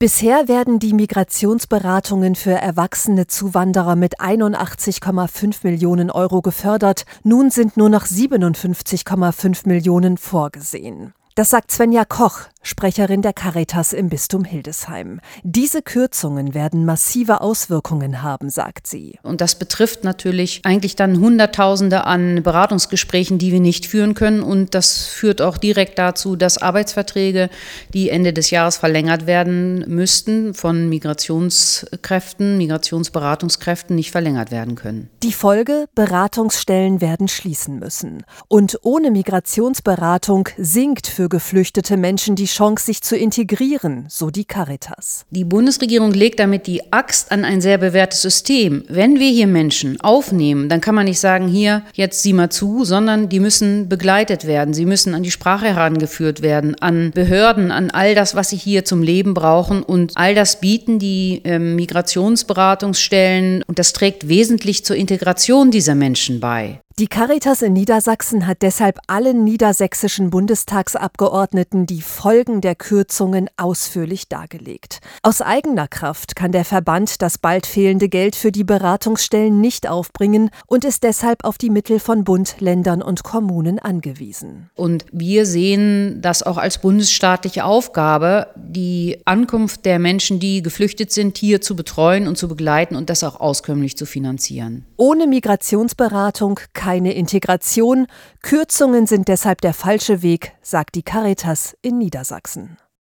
Bisher werden die Migrationsberatungen für erwachsene Zuwanderer mit 81,5 Millionen Euro gefördert. Nun sind nur noch 57,5 Millionen vorgesehen. Das sagt Svenja Koch, Sprecherin der Caritas im Bistum Hildesheim. Diese Kürzungen werden massive Auswirkungen haben, sagt sie. Und das betrifft natürlich eigentlich dann Hunderttausende an Beratungsgesprächen, die wir nicht führen können. Und das führt auch direkt dazu, dass Arbeitsverträge, die Ende des Jahres verlängert werden müssten, von Migrationskräften, Migrationsberatungskräften nicht verlängert werden können. Die Folge, Beratungsstellen werden schließen müssen. Und ohne Migrationsberatung sinkt für geflüchtete Menschen die Chance, sich zu integrieren, so die Caritas. Die Bundesregierung legt damit die Axt an ein sehr bewährtes System. Wenn wir hier Menschen aufnehmen, dann kann man nicht sagen, hier, jetzt sieh mal zu, sondern die müssen begleitet werden. Sie müssen an die Sprache herangeführt werden, an Behörden, an all das, was sie hier zum Leben brauchen. Und all das bieten die äh, Migrationsberatungsstellen. Und das trägt wesentlich zur Integration dieser Menschen bei. Die Caritas in Niedersachsen hat deshalb allen niedersächsischen Bundestagsabgeordneten die Folgen der Kürzungen ausführlich dargelegt. Aus eigener Kraft kann der Verband das bald fehlende Geld für die Beratungsstellen nicht aufbringen und ist deshalb auf die Mittel von Bund, Ländern und Kommunen angewiesen. Und wir sehen das auch als bundesstaatliche Aufgabe, die Ankunft der Menschen, die geflüchtet sind, hier zu betreuen und zu begleiten und das auch auskömmlich zu finanzieren. Ohne Migrationsberatung kann keine Integration. Kürzungen sind deshalb der falsche Weg, sagt die Caritas in Niedersachsen.